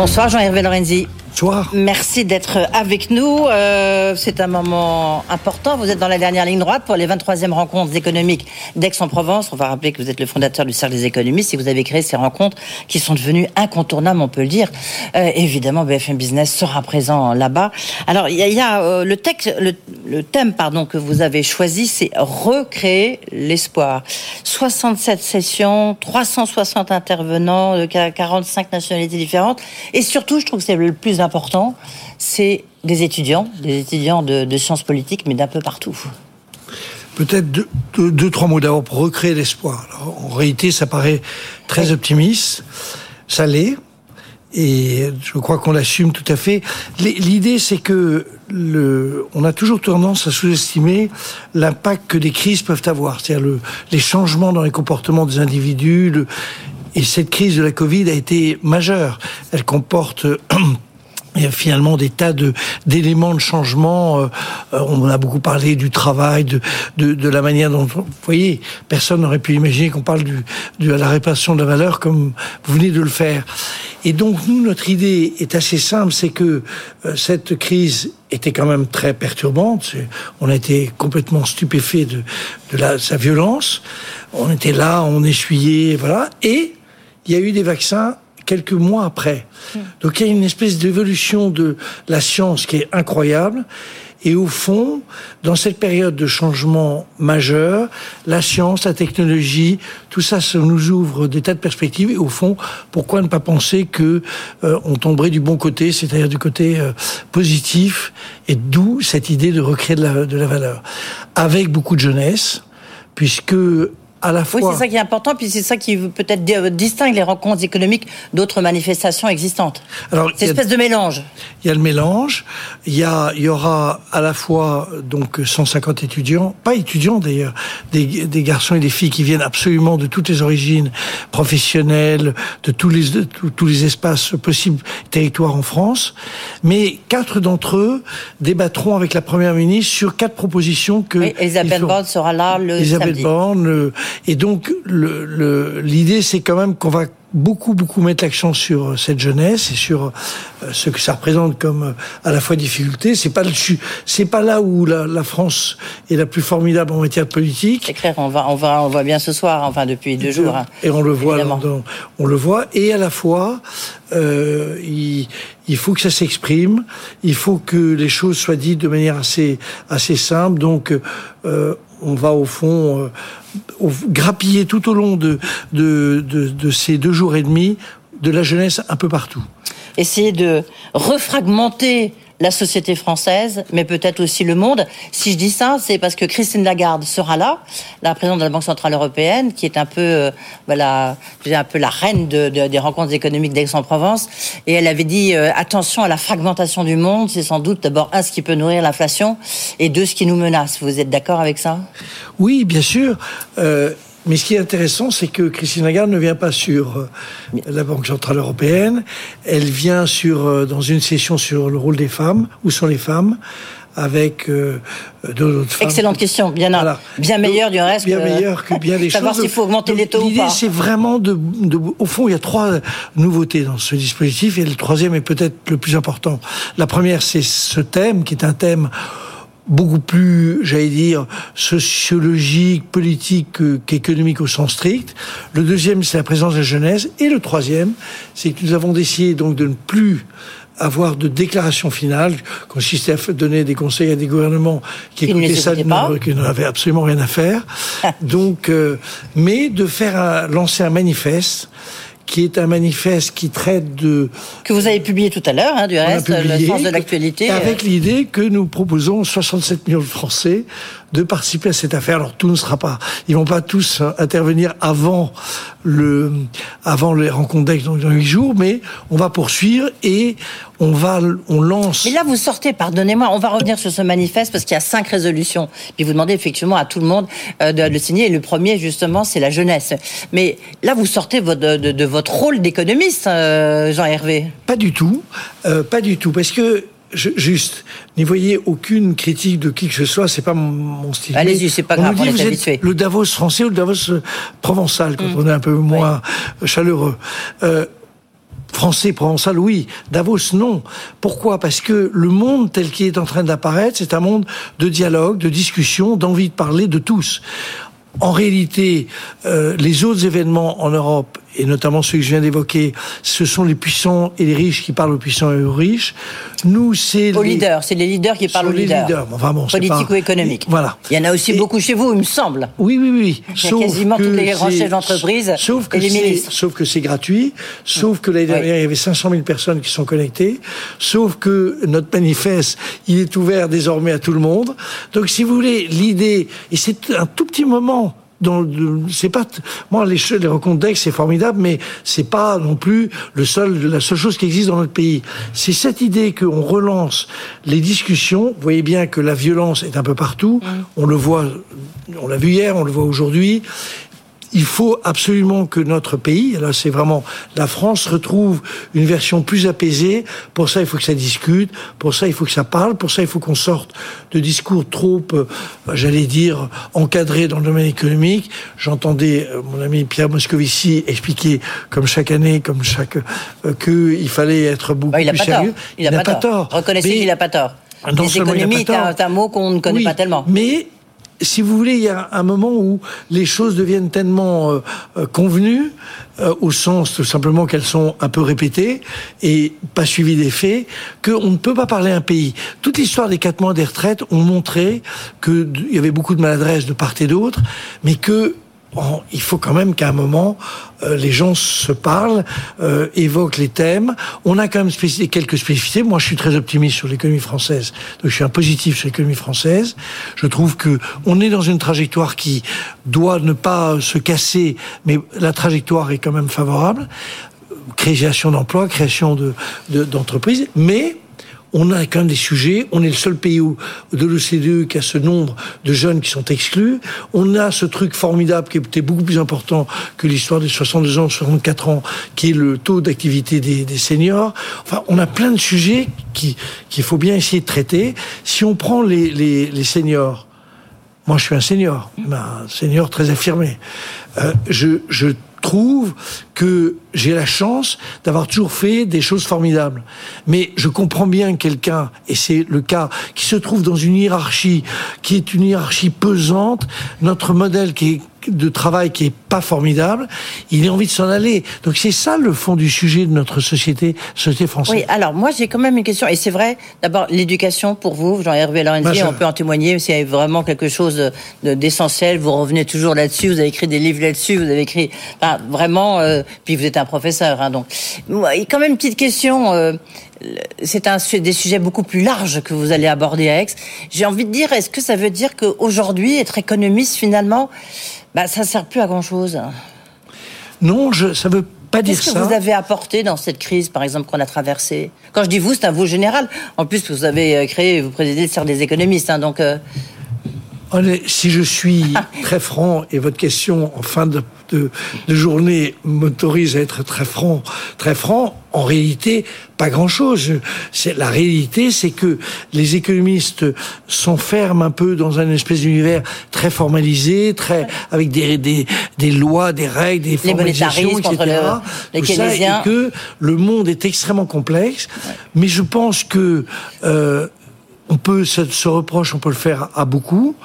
Bonsoir Jean-Hervé Lorenzi. Merci d'être avec nous. Euh, c'est un moment important. Vous êtes dans la dernière ligne droite pour les 23e rencontres économiques d'Aix-en-Provence. On va rappeler que vous êtes le fondateur du Cercle des économistes et vous avez créé ces rencontres qui sont devenues incontournables, on peut le dire. Euh, évidemment, BFM Business sera présent là-bas. Alors, il y a, euh, le, thème pardon, que vous avez choisi, c'est recréer l'espoir. 67 sessions, 360 intervenants, 45 nationalités différentes. Et surtout, je trouve que c'est le plus important, c'est des étudiants, des étudiants de, sciences politiques, mais d'un peu partout. Peut-être deux, trois mots d'abord pour recréer l'espoir. En réalité, ça paraît très optimiste, ça l'est, et je crois qu'on l'assume tout à fait. L'idée, c'est que le, on a toujours tendance à sous-estimer l'impact que des crises peuvent avoir, c'est-à-dire les changements dans les comportements des individus. et cette crise de la Covid a été majeure. Elle comporte il y a finalement des tas de d'éléments de changement. Euh, euh, on a beaucoup parlé du travail, de, de, de la manière dont, vous voyez, personne n'aurait pu imaginer qu'on parle du, de la répartition de la valeur comme vous venez de le faire. Et donc nous, notre idée est assez simple, c'est que euh, cette crise était quand même très perturbante. On a été complètement stupéfait de, de la, sa violence. On était là, on essuyait, voilà. Et il y a eu des vaccins quelques mois après. Donc il y a une espèce d'évolution de la science qui est incroyable. Et au fond, dans cette période de changement majeur, la science, la technologie, tout ça, nous ouvre des tas de perspectives. Et au fond, pourquoi ne pas penser que euh, on tomberait du bon côté, c'est-à-dire du côté euh, positif, et d'où cette idée de recréer de la valeur, avec beaucoup de jeunesse, puisque oui, c'est ça qui est important, puis c'est ça qui peut-être distingue les rencontres économiques d'autres manifestations existantes. Alors, c'est espèce de mélange. Il y a le mélange. Il y a, il y aura à la fois donc 150 étudiants, pas étudiants d'ailleurs, des, des, garçons et des filles qui viennent absolument de toutes les origines professionnelles, de tous les tous les espaces possibles, territoires en France. Mais quatre d'entre eux débattront avec la première ministre sur quatre propositions que. Oui, Elisabeth Borne sera là le Elisabeth samedi. Borne, et donc, l'idée, c'est quand même qu'on va beaucoup beaucoup mettre l'accent sur euh, cette jeunesse et sur euh, ce que ça représente comme euh, à la fois difficulté. C'est pas c'est pas là où la, France est la plus formidable en matière politique. C'est clair on va on va on voit bien ce soir enfin depuis deux jours hein, et on le voit on le voit. Et à la fois il, il faut que ça s'exprime. Il faut que les choses soient dites de manière assez assez simple. Donc on va au fond euh, grappiller tout au long de, ces deux jours et demi de la jeunesse un peu partout. Essayer de refragmenter la société française, mais peut-être aussi le monde. Si je dis ça, c'est parce que Christine Lagarde sera là, la présidente de la Banque centrale européenne, qui est un peu, euh, voilà, un peu la reine de, des rencontres économiques d'Aix-en-Provence, et elle avait dit euh, attention à la fragmentation du monde. C'est sans doute d'abord un ce qui peut nourrir l'inflation, et deux ce qui nous menace. Vous êtes d'accord avec ça? Oui, bien sûr. Euh, mais ce qui est intéressant, c'est que Christine Lagarde ne vient pas sur euh, la Banque Centrale Européenne, elle vient sur, euh, dans une session sur le rôle des femmes, où sont les femmes, avec euh, d'autres femmes. Excellente question, bien, bien meilleure du reste. Bien meilleure que bien des choses. Savoir s'il faut augmenter les taux ou pas. L'idée, c'est vraiment de, de, Au fond, il y a trois nouveautés dans ce dispositif, et le troisième est peut-être le plus important. La première, c'est ce thème, qui est un thème beaucoup plus, j'allais dire, sociologique, politique qu'économique au sens strict. Le deuxième, c'est la présence de la jeunesse. Et le troisième, c'est que nous avons décidé donc de ne plus avoir de déclaration finale, consistait à donner des conseils à des gouvernements qui, écoutaient ça, qui n'en avaient absolument rien à faire. donc, euh, mais de faire lancer un manifeste qui est un manifeste qui traite de... Que vous avez publié tout à l'heure, hein, du reste, le sens de l'actualité. Avec l'idée que nous proposons 67 millions de Français de participer à cette affaire. Alors tout ne sera pas, ils vont pas tous euh, intervenir avant le, avant les rencontres d'Aix dans huit jours, mais on va poursuivre et on va, on lance. Mais là, vous sortez, pardonnez-moi, on va revenir sur ce manifeste parce qu'il y a cinq résolutions. Puis vous demandez effectivement à tout le monde euh, de le signer. Et le premier, justement, c'est la jeunesse. Mais là, vous sortez de, de, votre rôle d'économiste, euh, Jean Hervé. Pas du tout, pas du tout, parce que juste, n'y voyez aucune critique de qui que ce soit, c'est pas mon, style. Allez-y, c'est pas grave, on, vous êtes le Davos français ou le Davos euh, provençal, quand mm. on est un peu moins chaleureux. Euh, français, provençal, oui. Davos, non. Pourquoi? Parce que le monde tel qu'il est en train d'apparaître, c'est un monde de dialogue, de discussion, d'envie de parler de tous. En réalité, euh, les autres événements en Europe et notamment ceux que je viens d'évoquer, ce sont les puissants et les riches qui parlent aux puissants et aux riches. Nous, c'est aux les... leaders, c'est les leaders qui parlent aux leaders. leaders. Enfin bon, Politico-économiques. Voilà. Il y en a aussi beaucoup chez vous, il me semble. Oui, oui, oui. Il y a quasiment tous les grands chefs d'entreprise sauf que et les ministres. Sauf que c'est gratuit, sauf que l'année dernière, il y avait 500 000 personnes qui sont connectées, sauf que notre manifeste, il est ouvert désormais à tout le monde. Donc, si vous voulez, l'idée, et c'est un tout petit moment c'est pas moi les, les rencontres d'ex c'est formidable mais c'est pas non plus le seul la seule chose qui existe dans notre pays. C'est cette idée qu'on relance les discussions. Vous voyez bien que la violence est un peu partout. Mmh. on le voit on l'a vu hier on le voit aujourd'hui il faut absolument que notre pays, là c'est vraiment la France, retrouve une version plus apaisée. Pour ça, il faut que ça discute. Pour ça, il faut que ça parle. Pour ça, il faut qu'on sorte de discours trop, euh, j'allais dire, encadrés dans le domaine économique. J'entendais euh, mon ami Pierre Moscovici expliquer, comme chaque année, comme chaque, euh, qu'il fallait être beaucoup bah, il plus sérieux. Il n'a pas, tort. Reconnaissez qu'il n'a pas tort. Les économies, c'est un, mot qu'on ne connaît pas tellement. Mais si vous voulez, il y a un moment où les choses deviennent tellement euh, euh, convenues, euh, au sens tout simplement qu'elles sont un peu répétées et pas suivies des faits, qu'on ne peut pas parler un pays. Toute l'histoire des quatre mois des retraites ont montré qu'il y avait beaucoup de maladresse de part et d'autre, mais que il faut quand même qu'à un moment, euh, les gens se parlent, euh, évoquent les thèmes. On a quand même quelques spécificités. Moi, je suis très optimiste sur l'économie française. Donc, je suis un positif sur l'économie française. Je trouve que on est dans une trajectoire qui doit ne pas se casser, mais la trajectoire est quand même favorable. Création d'emplois, création de d'entreprises, mais on a quand même des sujets. On est le seul pays de l'OCDE qui a ce nombre de jeunes qui sont exclus. On a ce truc formidable qui était beaucoup plus important que l'histoire des 62 ans, 64 ans, qui est le taux d'activité des, seniors. Enfin, on a plein de sujets qu'il faut bien essayer de traiter. Si on prend les, les, seniors, moi je suis un senior, un senior très affirmé. Euh, je, je trouve que j'ai la chance d'avoir toujours fait des choses formidables. Mais je comprends bien quelqu'un, et c'est le cas, qui se trouve dans une hiérarchie qui est une hiérarchie pesante, notre modèle qui est de travail qui est pas formidable, il a envie de s'en aller. Donc c'est ça le fond du sujet de notre société, société française. Oui, alors moi j'ai quand même une question, et c'est vrai, d'abord l'éducation pour vous, Jean-Hervé Lorenzi, on peut en témoigner, a vraiment quelque chose d'essentiel, vous revenez toujours là-dessus, vous avez écrit des livres là-dessus, vous avez écrit, enfin, vraiment, euh, puis vous êtes un professeur, hein, donc. Quand même petite question, euh, c'est un des sujets beaucoup plus larges que vous allez aborder à Aix. J'ai envie de dire, est-ce que ça veut dire qu'aujourd'hui, être économiste, finalement, bah, ça sert plus à grand-chose. Non, je, ça veut pas dire ça. Qu'est-ce que vous avez apporté dans cette crise, par exemple, qu'on a traversée? Quand je dis vous, c'est un vous général. En plus, vous avez euh, créé, vous présidez le cercle des économistes, hein, donc. Euh, si je suis très franc, et votre question en fin de, de, de journée m'autorise à être très franc, très franc, en réalité, pas grand-chose. C'est la réalité, c'est que les économistes s'enferment un peu dans un espèce d'univers très formalisé, très avec des, des, des lois, des règles, des formalisations, etc. Le, les ça, et que le monde est extrêmement complexe. Mais je pense que euh, on peut ce, reproche, on peut le faire à beaucoup.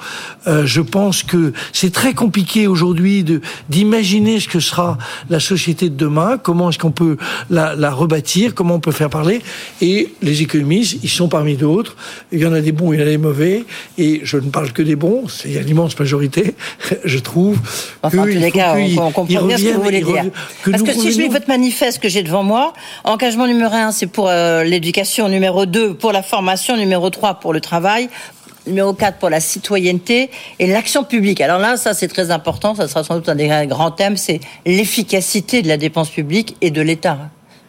Euh, je pense que c'est très compliqué aujourd'hui de d'imaginer ce que sera la société de demain. Comment est-ce qu'on peut la, la, rebâtir Comment on peut faire parler Et les économistes, ils sont parmi d'autres. Il y en a des bons, il y en a des mauvais. Et je ne parle que des bons. C'est l'immense majorité, je trouve. Enfin, en tous les cas, on, comprend bien ce que vous voulez dire. Parce que si je lis votre manifeste que j'ai devant moi, engagement numéro un, c'est pour euh, l'éducation. Numéro 2, pour la formation. Numéro 3, pour le travail, numéro 4 pour la citoyenneté et l'action publique. Alors là, ça c'est très important, ça sera sans doute un des grands thèmes, c'est l'efficacité de la dépense publique et de l'État.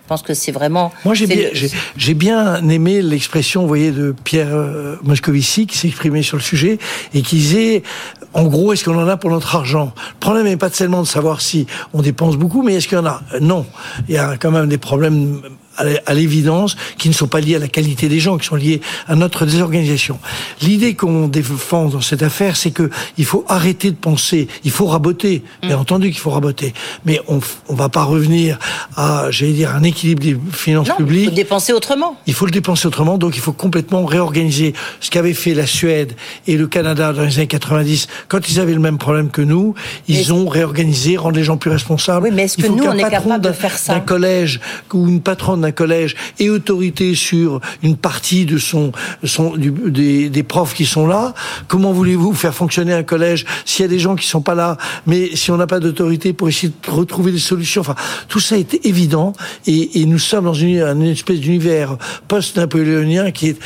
Je pense que c'est vraiment. Moi, j'ai bien, j'ai bien aimé l'expression, vous voyez, de Pierre euh, Moscovici qui s'exprimait sur le sujet et qui disait, en gros, est-ce qu'on en a pour notre argent? Le problème n'est pas tellement de savoir si on dépense beaucoup, mais est-ce qu'il y en a? Non. Il y a quand même des problèmes à l'évidence, qui ne sont pas liées à la qualité des gens, qui sont liées à notre désorganisation. L'idée qu'on défend dans cette affaire, c'est que il faut arrêter de penser, il faut raboter, bien mm. entendu qu'il faut raboter, mais on on va pas revenir à, j'allais dire, un équilibre des finances publiques. Il faut dépenser autrement. Il faut le dépenser autrement, donc il faut complètement réorganiser ce qu'avait fait la Suède et le Canada dans les années 90, quand ils avaient le même problème que nous, ils ont réorganisé, rendre les gens plus responsables. Oui, mais est-ce que nous, on est capable de faire ça? Un collège ou une patronne d'un collège et autorité sur une partie de son, des, profs qui sont là. Comment voulez-vous faire fonctionner un collège s'il y a des gens qui sont pas là, mais si on n'a pas d'autorité pour essayer de retrouver des solutions? Enfin, tout ça est évident et, nous sommes dans une, espèce d'univers post-napoléonien qui est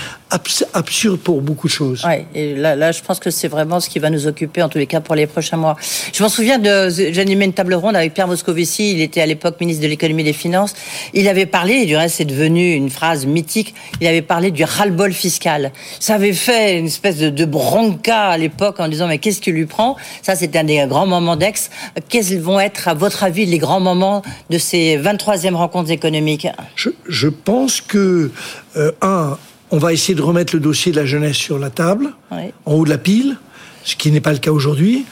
absurde pour beaucoup de choses. Ouais, et là, là, je pense que c'est vraiment ce qui va nous occuper, en tous les cas, pour les prochains mois. Je m'en souviens de, j'animais une table ronde avec Pierre Moscovici, il était à l'époque ministre de l'économie et des finances. Il avait parlé, du reste, c'est devenu une phrase mythique, il avait parlé du ras-le-bol fiscal. Ça avait fait une espèce de, de bronca à l'époque en disant, mais qu'est-ce qui lui prend? Ça, c'était un des grands moments d'ex. Quels vont être, à votre avis, les grands moments de ces 23e rencontres économiques? Je, je pense que, euh, un, on va essayer de remettre le dossier de la jeunesse sur la table, en haut de la pile, ce qui n'est pas le cas aujourd'hui.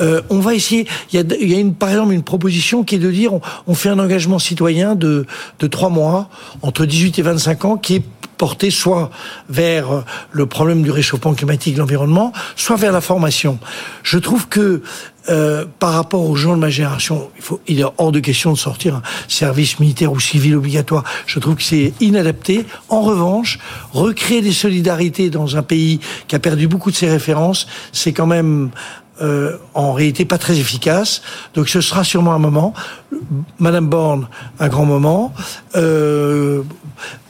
Euh, on va essayer. Il y a, y a une, par exemple une proposition qui est de dire on, fait un engagement citoyen de de trois mois entre 18 et 25 ans qui est porté soit vers le problème du réchauffement climatique, de l'environnement, soit vers la formation. Je trouve que euh, par rapport aux gens de ma génération, il, faut, il est hors de question de sortir un service militaire ou civil obligatoire. Je trouve que c'est inadapté. En revanche, recréer des solidarités dans un pays qui a perdu beaucoup de ses références, c'est quand même euh, en réalité pas très efficace. Donc ce sera sûrement un moment. Madame Borne, un grand moment. Euh,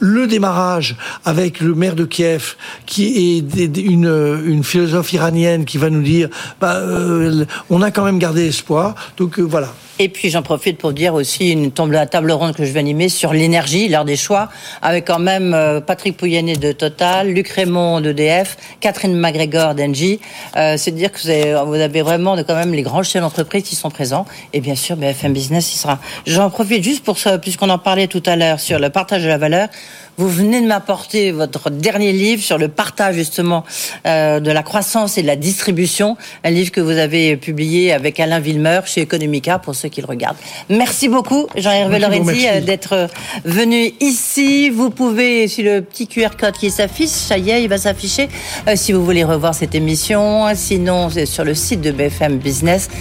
le démarrage avec le maire de Kiev, qui est une, une philosophe iranienne qui va nous dire, bah, euh, on a quand même gardé espoir. Donc voilà. Et puis j'en profite pour dire aussi une tombe à table ronde que je vais animer sur l'énergie, l'heure des choix, avec quand même Patrick Pouyanné de Total, Luc Raymond d'EDF, Catherine McGregor d'Engie. C'est dire que vous avez, vous avez vraiment quand même les grands chefs d'entreprise qui sont présents. Et bien sûr, BFM Business y sera. J'en profite juste pour ça, puisqu'on en parlait tout à l'heure sur le partage de la valeur. Vous venez de m'apporter votre dernier livre sur le partage justement euh, de la croissance et de la distribution, un livre que vous avez publié avec Alain Villemeur chez Economica pour ceux qui le regardent. Merci beaucoup Jean-Hervé Lorenzi euh, d'être euh, venu ici. Vous pouvez, si le petit QR code qui s'affiche, ça y est, il va s'afficher si vous voulez revoir cette émission. Sinon, c'est sur le site de BFM Business.